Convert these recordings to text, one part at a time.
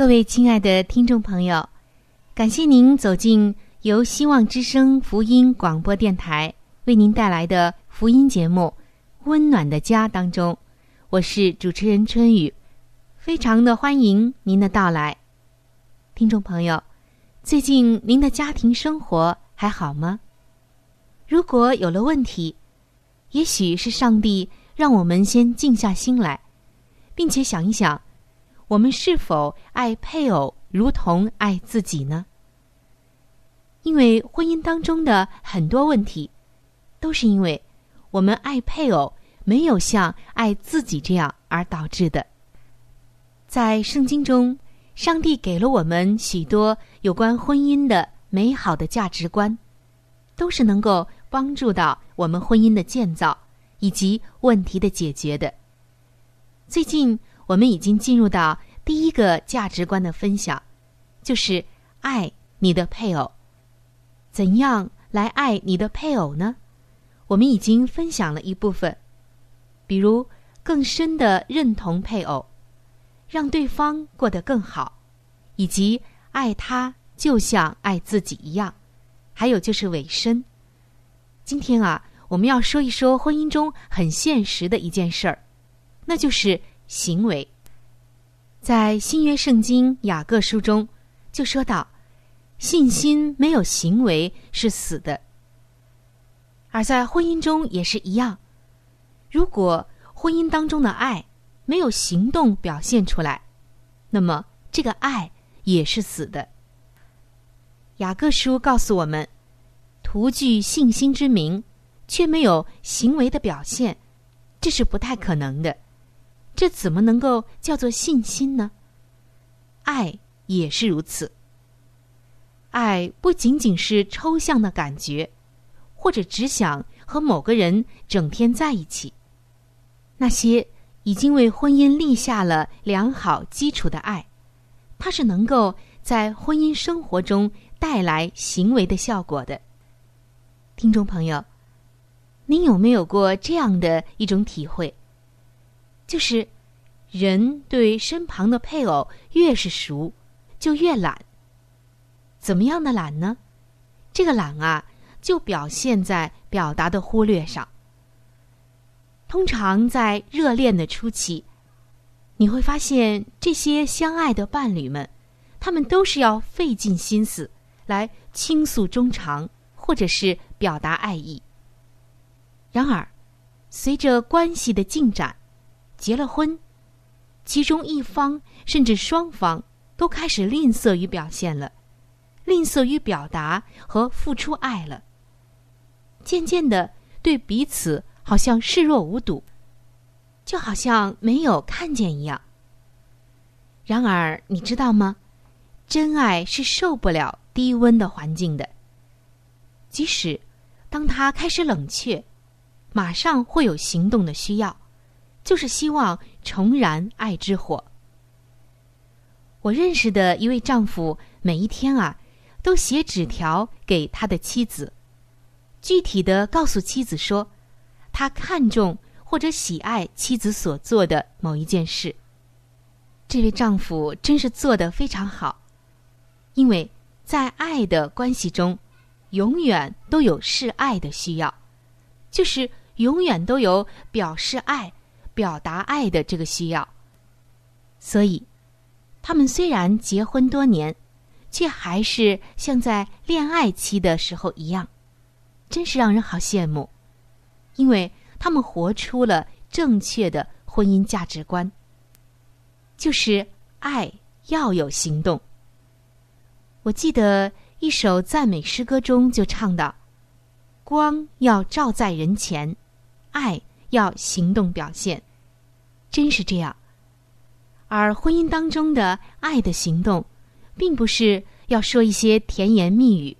各位亲爱的听众朋友，感谢您走进由希望之声福音广播电台为您带来的福音节目《温暖的家》当中。我是主持人春雨，非常的欢迎您的到来。听众朋友，最近您的家庭生活还好吗？如果有了问题，也许是上帝让我们先静下心来，并且想一想。我们是否爱配偶如同爱自己呢？因为婚姻当中的很多问题，都是因为我们爱配偶没有像爱自己这样而导致的。在圣经中，上帝给了我们许多有关婚姻的美好的价值观，都是能够帮助到我们婚姻的建造以及问题的解决的。最近。我们已经进入到第一个价值观的分享，就是爱你的配偶。怎样来爱你的配偶呢？我们已经分享了一部分，比如更深的认同配偶，让对方过得更好，以及爱他就像爱自己一样。还有就是委身。今天啊，我们要说一说婚姻中很现实的一件事儿，那就是。行为，在新约圣经雅各书中就说到，信心没有行为是死的。而在婚姻中也是一样，如果婚姻当中的爱没有行动表现出来，那么这个爱也是死的。雅各书告诉我们，徒具信心之名，却没有行为的表现，这是不太可能的。这怎么能够叫做信心呢？爱也是如此。爱不仅仅是抽象的感觉，或者只想和某个人整天在一起。那些已经为婚姻立下了良好基础的爱，它是能够在婚姻生活中带来行为的效果的。听众朋友，您有没有过这样的一种体会？就是，人对身旁的配偶越是熟，就越懒。怎么样的懒呢？这个懒啊，就表现在表达的忽略上。通常在热恋的初期，你会发现这些相爱的伴侣们，他们都是要费尽心思来倾诉衷肠，或者是表达爱意。然而，随着关系的进展，结了婚，其中一方甚至双方都开始吝啬于表现了，吝啬于表达和付出爱了。渐渐的，对彼此好像视若无睹，就好像没有看见一样。然而，你知道吗？真爱是受不了低温的环境的。即使当他开始冷却，马上会有行动的需要。就是希望重燃爱之火。我认识的一位丈夫，每一天啊，都写纸条给他的妻子，具体的告诉妻子说，他看重或者喜爱妻子所做的某一件事。这位丈夫真是做得非常好，因为在爱的关系中，永远都有示爱的需要，就是永远都有表示爱、表达爱的这个需要，所以。他们虽然结婚多年，却还是像在恋爱期的时候一样，真是让人好羡慕。因为他们活出了正确的婚姻价值观，就是爱要有行动。我记得一首赞美诗歌中就唱到：“光要照在人前，爱要行动表现。”真是这样。而婚姻当中的爱的行动，并不是要说一些甜言蜜语，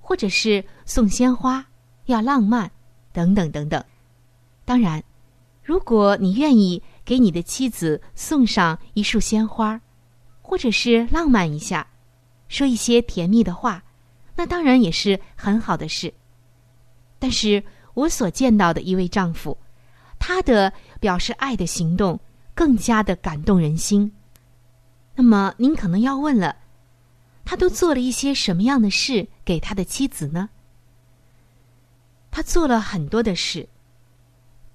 或者是送鲜花、要浪漫等等等等。当然，如果你愿意给你的妻子送上一束鲜花，或者是浪漫一下，说一些甜蜜的话，那当然也是很好的事。但是我所见到的一位丈夫，他的表示爱的行动。更加的感动人心。那么，您可能要问了，他都做了一些什么样的事给他的妻子呢？他做了很多的事，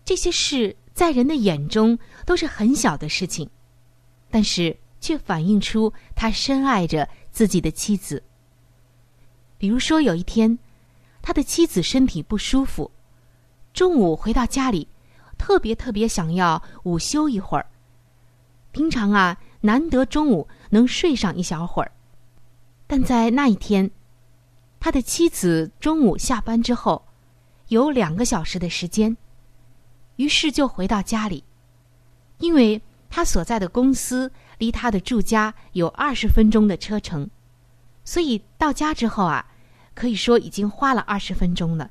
这些事在人的眼中都是很小的事情，但是却反映出他深爱着自己的妻子。比如说，有一天，他的妻子身体不舒服，中午回到家里，特别特别想要午休一会儿。平常啊，难得中午能睡上一小会儿，但在那一天，他的妻子中午下班之后，有两个小时的时间，于是就回到家里，因为他所在的公司离他的住家有二十分钟的车程，所以到家之后啊，可以说已经花了二十分钟了。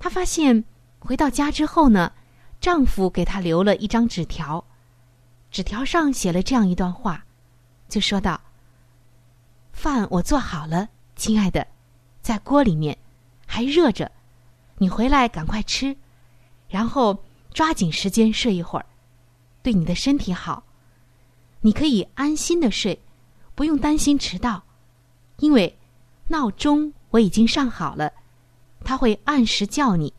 他发现回到家之后呢，丈夫给她留了一张纸条。纸条上写了这样一段话，就说道：“饭我做好了，亲爱的，在锅里面，还热着，你回来赶快吃，然后抓紧时间睡一会儿，对你的身体好。你可以安心的睡，不用担心迟到，因为闹钟我已经上好了，他会按时叫你。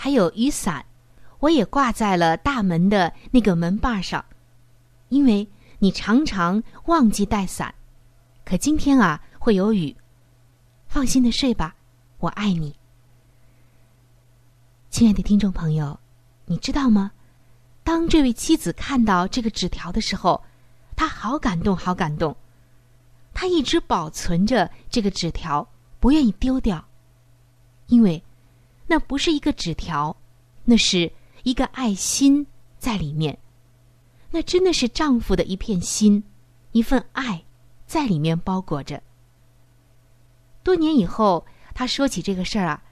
还有雨伞。”我也挂在了大门的那个门把上，因为你常常忘记带伞。可今天啊，会有雨，放心的睡吧，我爱你，亲爱的听众朋友，你知道吗？当这位妻子看到这个纸条的时候，她好感动，好感动。她一直保存着这个纸条，不愿意丢掉，因为那不是一个纸条，那是。一个爱心在里面，那真的是丈夫的一片心，一份爱在里面包裹着。多年以后，她说起这个事儿啊，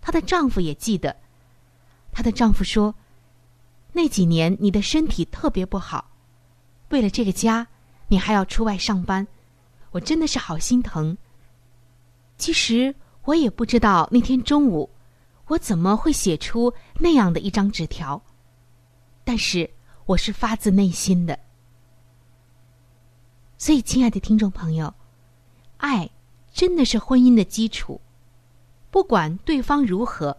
她的丈夫也记得。她的丈夫说：“那几年你的身体特别不好，为了这个家，你还要出外上班，我真的是好心疼。其实我也不知道那天中午。”我怎么会写出那样的一张纸条？但是我是发自内心的。所以，亲爱的听众朋友，爱真的是婚姻的基础。不管对方如何，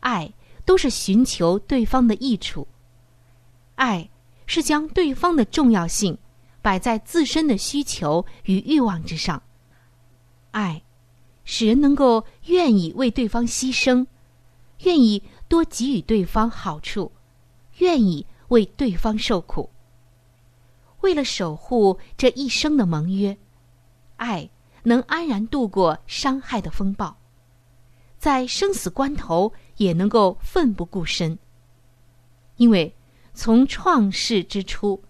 爱都是寻求对方的益处。爱是将对方的重要性摆在自身的需求与欲望之上。爱使人能够愿意为对方牺牲。愿意多给予对方好处，愿意为对方受苦。为了守护这一生的盟约，爱能安然度过伤害的风暴，在生死关头也能够奋不顾身。因为从创世之初，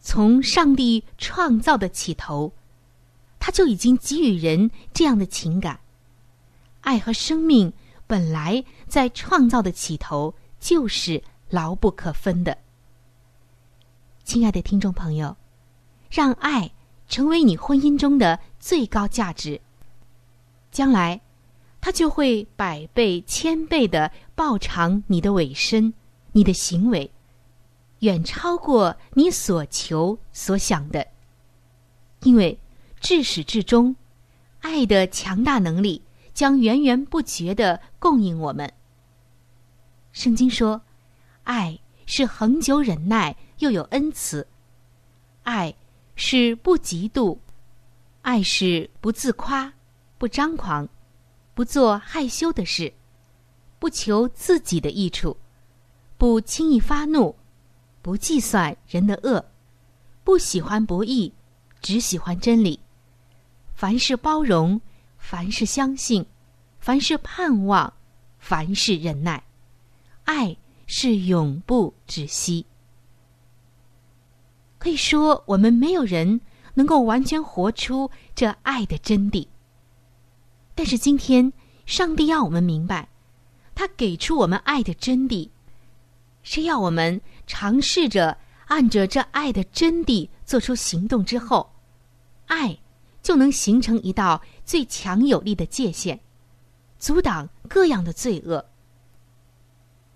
从上帝创造的起头，他就已经给予人这样的情感，爱和生命。本来在创造的起头就是牢不可分的。亲爱的听众朋友，让爱成为你婚姻中的最高价值，将来，他就会百倍、千倍的报偿你的委身、你的行为，远超过你所求所想的。因为至始至终，爱的强大能力将源源不绝的供应我们。圣经说，爱是恒久忍耐，又有恩慈；爱是不嫉妒，爱是不自夸，不张狂，不做害羞的事，不求自己的益处，不轻易发怒，不计算人的恶，不喜欢不义，只喜欢真理。凡是包容，凡是相信，凡是盼望，凡是忍耐。爱是永不止息。可以说，我们没有人能够完全活出这爱的真谛。但是今天，上帝要我们明白，他给出我们爱的真谛，是要我们尝试着按着这爱的真谛做出行动之后，爱就能形成一道最强有力的界限，阻挡各样的罪恶。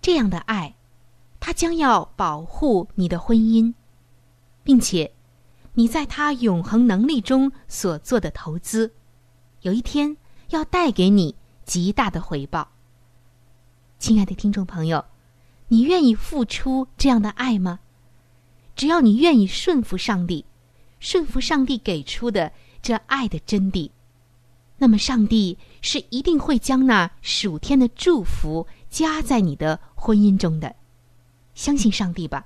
这样的爱，他将要保护你的婚姻，并且你在他永恒能力中所做的投资，有一天要带给你极大的回报。亲爱的听众朋友，你愿意付出这样的爱吗？只要你愿意顺服上帝，顺服上帝给出的这爱的真谛，那么上帝是一定会将那属天的祝福。加在你的婚姻中的，相信上帝吧。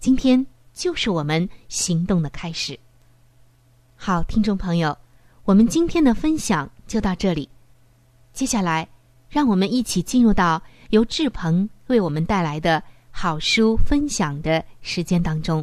今天就是我们行动的开始。好，听众朋友，我们今天的分享就到这里。接下来，让我们一起进入到由志鹏为我们带来的好书分享的时间当中。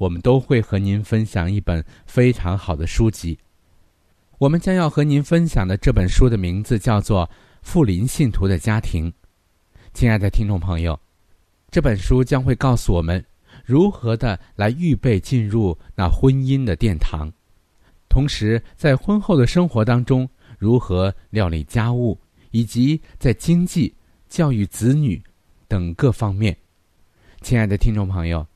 我们都会和您分享一本非常好的书籍。我们将要和您分享的这本书的名字叫做。富林信徒的家庭，亲爱的听众朋友，这本书将会告诉我们如何的来预备进入那婚姻的殿堂，同时在婚后的生活当中如何料理家务，以及在经济、教育子女等各方面。亲爱的听众朋友，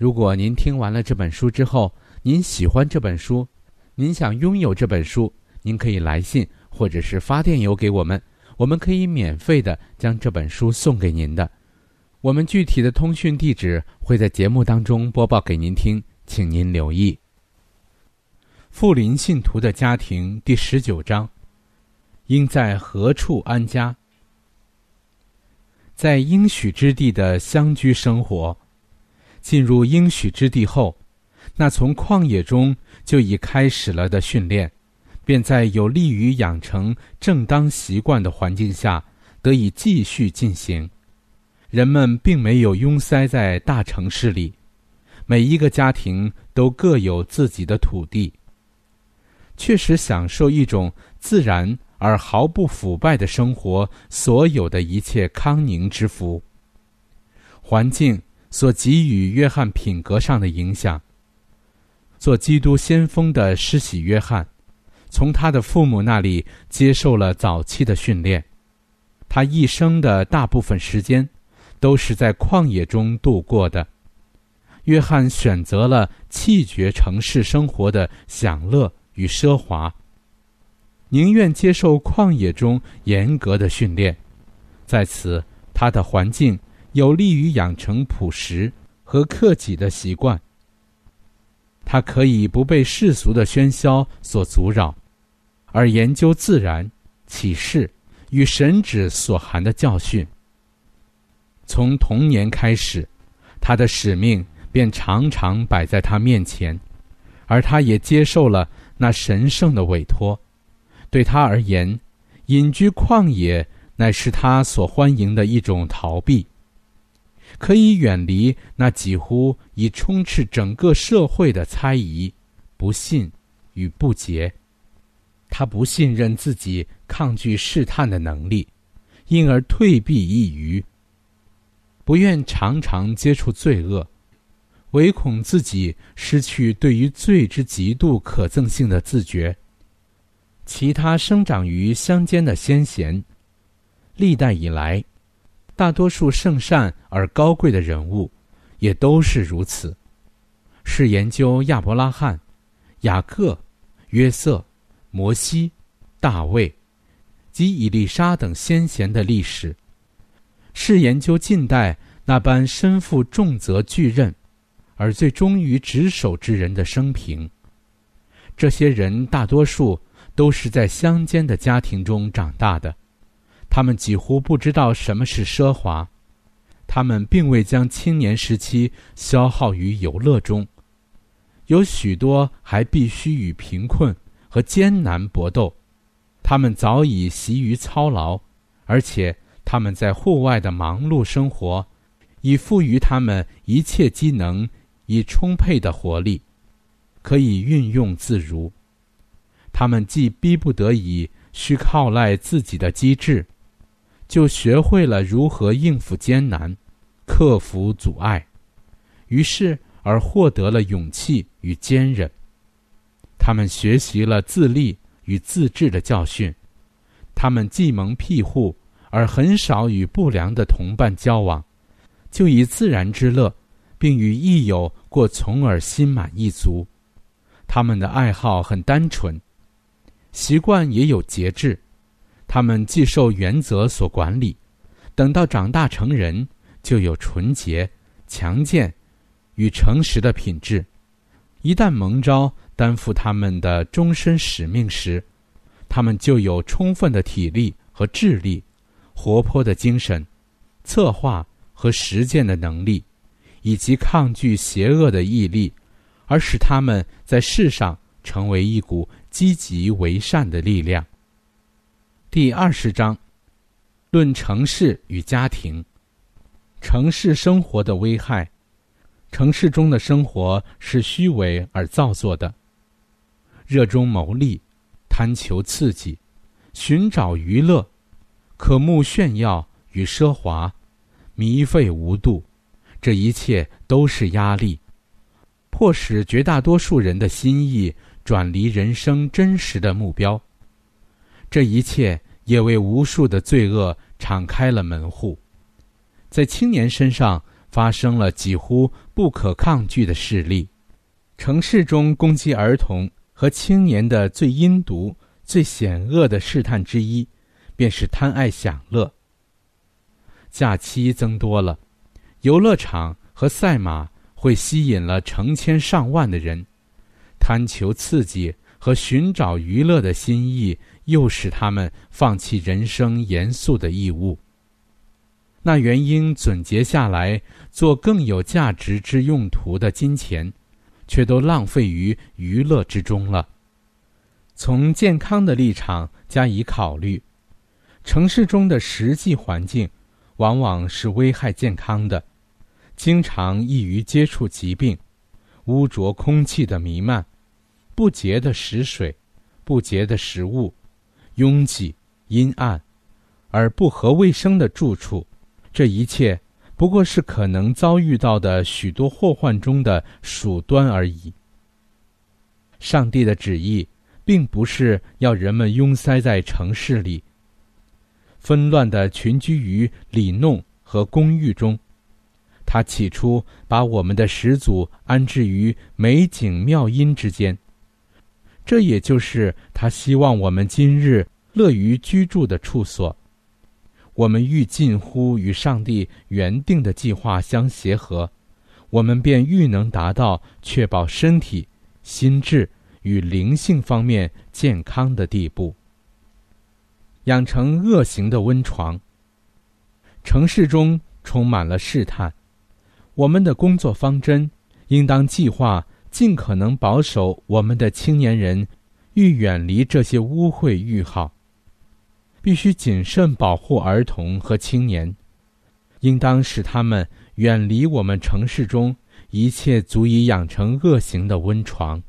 如果您听完了这本书之后，您喜欢这本书，您想拥有这本书，您可以来信或者是发电邮给我们。我们可以免费的将这本书送给您的，我们具体的通讯地址会在节目当中播报给您听，请您留意。富林信徒的家庭第十九章，应在何处安家？在应许之地的乡居生活，进入应许之地后，那从旷野中就已开始了的训练。便在有利于养成正当习惯的环境下得以继续进行。人们并没有拥塞在大城市里，每一个家庭都各有自己的土地，确实享受一种自然而毫不腐败的生活，所有的一切康宁之福。环境所给予约翰品格上的影响。做基督先锋的施洗约翰。从他的父母那里接受了早期的训练，他一生的大部分时间都是在旷野中度过的。约翰选择了弃绝城市生活的享乐与奢华，宁愿接受旷野中严格的训练，在此他的环境有利于养成朴实和克己的习惯。他可以不被世俗的喧嚣所阻扰。而研究自然、启示与神旨所含的教训。从童年开始，他的使命便常常摆在他面前，而他也接受了那神圣的委托。对他而言，隐居旷野乃是他所欢迎的一种逃避，可以远离那几乎已充斥整个社会的猜疑、不信与不洁。他不信任自己抗拒试探的能力，因而退避一隅。不愿常常接触罪恶，唯恐自己失去对于罪之极度可憎性的自觉。其他生长于乡间的先贤，历代以来，大多数圣善而高贵的人物，也都是如此。是研究亚伯拉罕、雅各、约瑟、摩西、大卫及以利沙等先贤的历史。是研究近代那般身负重责巨任，而最忠于职守之人的生平。这些人大多数都是在乡间的家庭中长大的，他们几乎不知道什么是奢华，他们并未将青年时期消耗于游乐中，有许多还必须与贫困和艰难搏斗，他们早已习于操劳，而且。他们在户外的忙碌生活，已赋予他们一切机能以充沛的活力，可以运用自如。他们既逼不得已需靠赖自己的机智，就学会了如何应付艰难，克服阻碍，于是而获得了勇气与坚韧。他们学习了自立与自治的教训，他们既蒙庇护。而很少与不良的同伴交往，就以自然之乐，并与益友过从而心满意足。他们的爱好很单纯，习惯也有节制。他们既受原则所管理，等到长大成人，就有纯洁、强健与诚实的品质。一旦蒙召担负他们的终身使命时，他们就有充分的体力和智力。活泼的精神、策划和实践的能力，以及抗拒邪恶的毅力，而使他们在世上成为一股积极为善的力量。第二十章，论城市与家庭，城市生活的危害。城市中的生活是虚伪而造作的，热衷谋利，贪求刺激，寻找娱乐。渴慕炫耀与奢华，糜费无度，这一切都是压力，迫使绝大多数人的心意转离人生真实的目标。这一切也为无数的罪恶敞开了门户，在青年身上发生了几乎不可抗拒的事例。城市中攻击儿童和青年的最阴毒、最险恶的试探之一。便是贪爱享乐。假期增多了，游乐场和赛马会吸引了成千上万的人，贪求刺激和寻找娱乐的心意，又使他们放弃人生严肃的义务。那原应总结下来做更有价值之用途的金钱，却都浪费于娱乐之中了。从健康的立场加以考虑。城市中的实际环境，往往是危害健康的，经常易于接触疾病，污浊空气的弥漫，不洁的食水，不洁的食物，拥挤、阴暗，而不合卫生的住处，这一切不过是可能遭遇到的许多祸患中的鼠端而已。上帝的旨意，并不是要人们拥塞在城市里。纷乱的群居于里弄和公寓中，他起初把我们的始祖安置于美景妙音之间，这也就是他希望我们今日乐于居住的处所。我们愈近乎与上帝原定的计划相协和，我们便愈能达到确保身体、心智与灵性方面健康的地步。养成恶行的温床。城市中充满了试探，我们的工作方针应当计划尽可能保守我们的青年人，欲远离这些污秽欲好。必须谨慎保护儿童和青年，应当使他们远离我们城市中一切足以养成恶行的温床。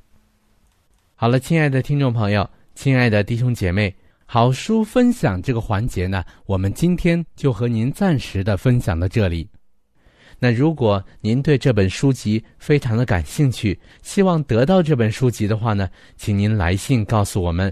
好了，亲爱的听众朋友，亲爱的弟兄姐妹，好书分享这个环节呢，我们今天就和您暂时的分享到这里。那如果您对这本书籍非常的感兴趣，希望得到这本书籍的话呢，请您来信告诉我们。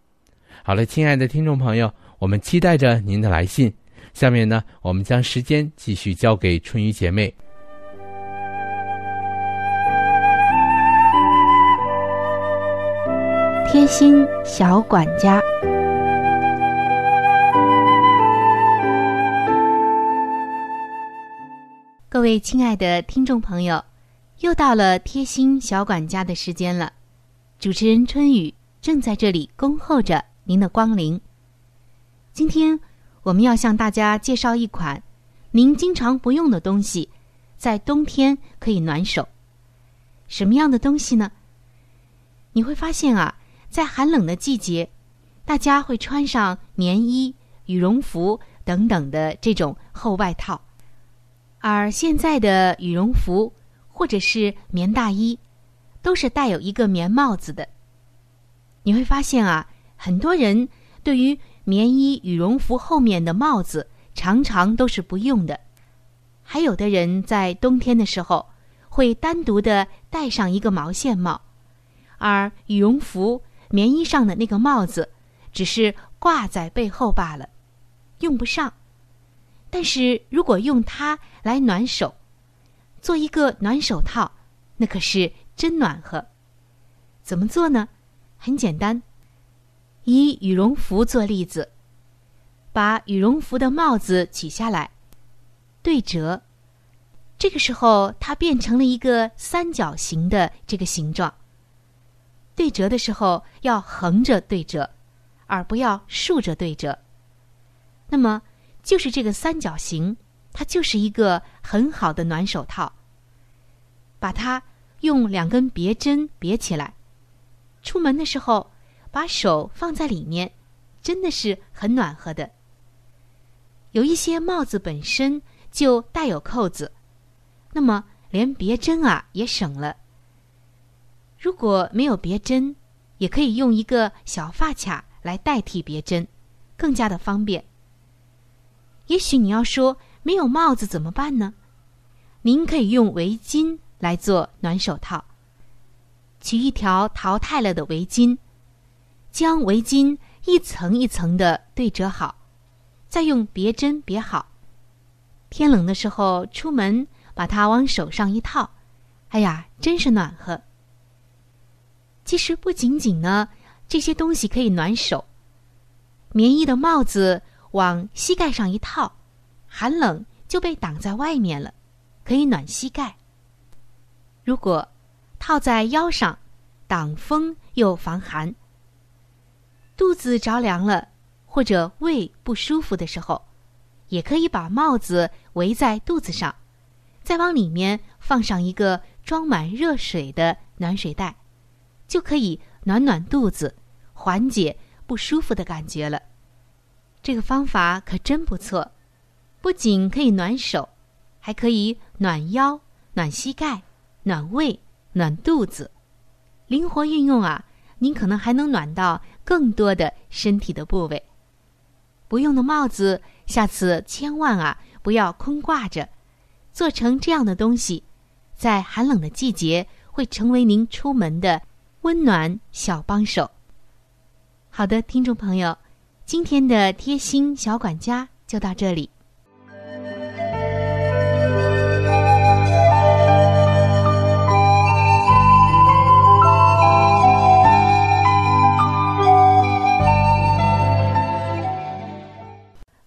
好了，亲爱的听众朋友，我们期待着您的来信。下面呢，我们将时间继续交给春雨姐妹。贴心小管家，各位亲爱的听众朋友，又到了贴心小管家的时间了。主持人春雨正在这里恭候着。您的光临。今天我们要向大家介绍一款您经常不用的东西，在冬天可以暖手。什么样的东西呢？你会发现啊，在寒冷的季节，大家会穿上棉衣、羽绒服等等的这种厚外套，而现在的羽绒服或者是棉大衣，都是带有一个棉帽子的。你会发现啊。很多人对于棉衣、羽绒服后面的帽子常常都是不用的，还有的人在冬天的时候会单独的戴上一个毛线帽，而羽绒服、棉衣上的那个帽子只是挂在背后罢了，用不上。但是如果用它来暖手，做一个暖手套，那可是真暖和。怎么做呢？很简单。以羽绒服做例子，把羽绒服的帽子取下来，对折，这个时候它变成了一个三角形的这个形状。对折的时候要横着对折，而不要竖着对折。那么就是这个三角形，它就是一个很好的暖手套。把它用两根别针别起来，出门的时候。把手放在里面，真的是很暖和的。有一些帽子本身就带有扣子，那么连别针啊也省了。如果没有别针，也可以用一个小发卡来代替别针，更加的方便。也许你要说没有帽子怎么办呢？您可以用围巾来做暖手套，取一条淘汰了的围巾。将围巾一层一层的对折好，再用别针别好。天冷的时候出门，把它往手上一套，哎呀，真是暖和。其实不仅仅呢，这些东西可以暖手。棉衣的帽子往膝盖上一套，寒冷就被挡在外面了，可以暖膝盖。如果套在腰上，挡风又防寒。肚子着凉了，或者胃不舒服的时候，也可以把帽子围在肚子上，再往里面放上一个装满热水的暖水袋，就可以暖暖肚子，缓解不舒服的感觉了。这个方法可真不错，不仅可以暖手，还可以暖腰、暖膝盖、暖胃、暖肚子，灵活运用啊！您可能还能暖到。更多的身体的部位，不用的帽子，下次千万啊不要空挂着，做成这样的东西，在寒冷的季节会成为您出门的温暖小帮手。好的，听众朋友，今天的贴心小管家就到这里。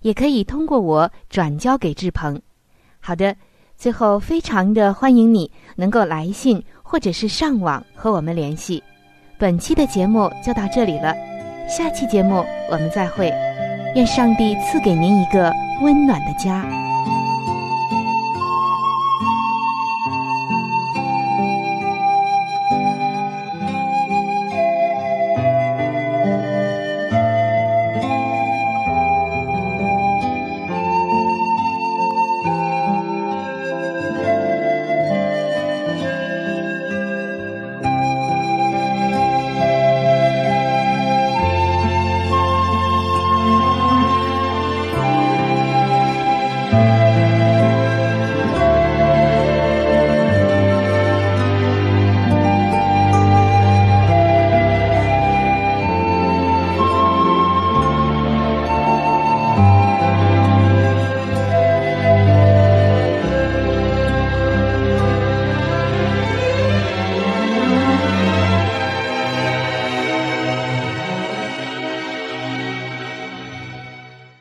也可以通过我转交给志鹏。好的，最后非常的欢迎你能够来信或者是上网和我们联系。本期的节目就到这里了，下期节目我们再会。愿上帝赐给您一个温暖的家。